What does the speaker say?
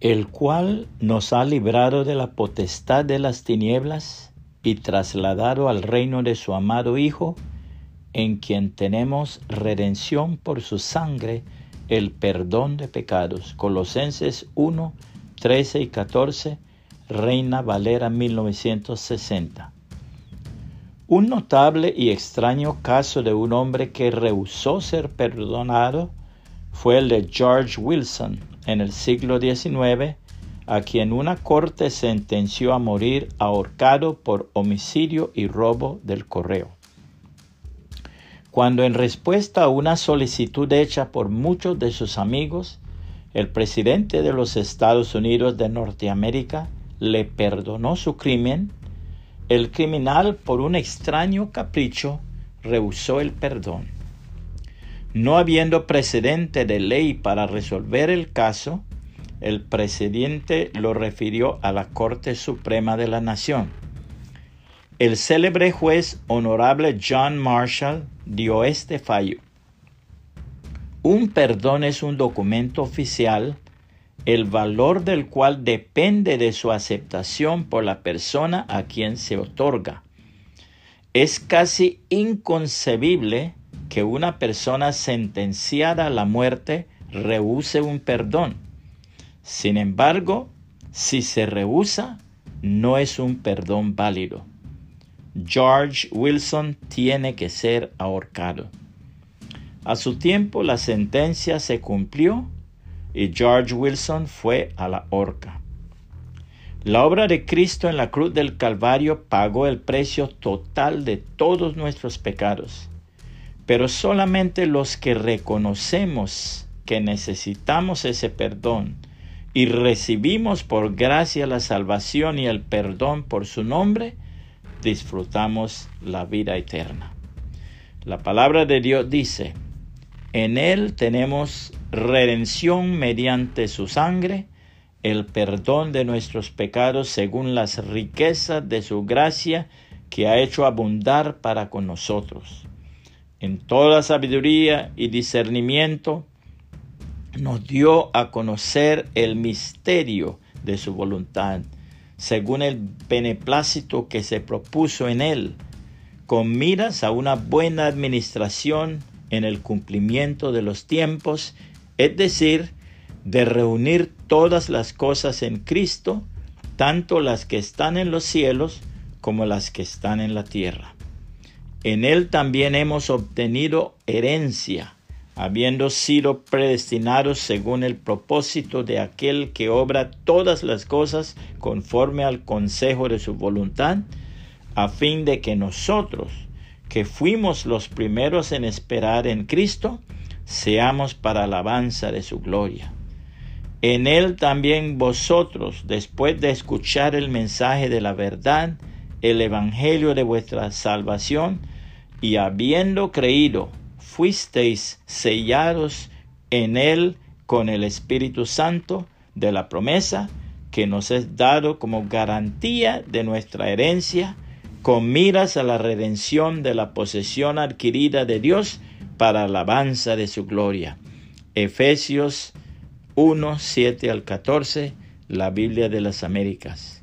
el cual nos ha librado de la potestad de las tinieblas y trasladado al reino de su amado Hijo, en quien tenemos redención por su sangre, el perdón de pecados. Colosenses 1, 13 y 14, Reina Valera 1960. Un notable y extraño caso de un hombre que rehusó ser perdonado fue el de George Wilson en el siglo XIX, a quien una corte sentenció a morir ahorcado por homicidio y robo del correo. Cuando en respuesta a una solicitud hecha por muchos de sus amigos, el presidente de los Estados Unidos de Norteamérica le perdonó su crimen, el criminal, por un extraño capricho, rehusó el perdón. No habiendo precedente de ley para resolver el caso, el presidente lo refirió a la Corte Suprema de la Nación. El célebre juez honorable John Marshall dio este fallo. Un perdón es un documento oficial el valor del cual depende de su aceptación por la persona a quien se otorga. Es casi inconcebible que una persona sentenciada a la muerte rehúse un perdón. Sin embargo, si se rehúsa, no es un perdón válido. George Wilson tiene que ser ahorcado. A su tiempo la sentencia se cumplió y George Wilson fue a la horca. La obra de Cristo en la cruz del Calvario pagó el precio total de todos nuestros pecados, pero solamente los que reconocemos que necesitamos ese perdón y recibimos por gracia la salvación y el perdón por su nombre, disfrutamos la vida eterna. La palabra de Dios dice, en Él tenemos redención mediante su sangre, el perdón de nuestros pecados según las riquezas de su gracia que ha hecho abundar para con nosotros. En toda sabiduría y discernimiento nos dio a conocer el misterio de su voluntad, según el beneplácito que se propuso en él, con miras a una buena administración en el cumplimiento de los tiempos es decir, de reunir todas las cosas en Cristo, tanto las que están en los cielos como las que están en la tierra. En Él también hemos obtenido herencia, habiendo sido predestinados según el propósito de aquel que obra todas las cosas conforme al consejo de su voluntad, a fin de que nosotros, que fuimos los primeros en esperar en Cristo, seamos para alabanza de su gloria. En él también vosotros, después de escuchar el mensaje de la verdad, el evangelio de vuestra salvación, y habiendo creído, fuisteis sellados en él con el Espíritu Santo de la promesa que nos es dado como garantía de nuestra herencia, con miras a la redención de la posesión adquirida de Dios para alabanza de su gloria. Efesios 1, 7 al 14, la Biblia de las Américas.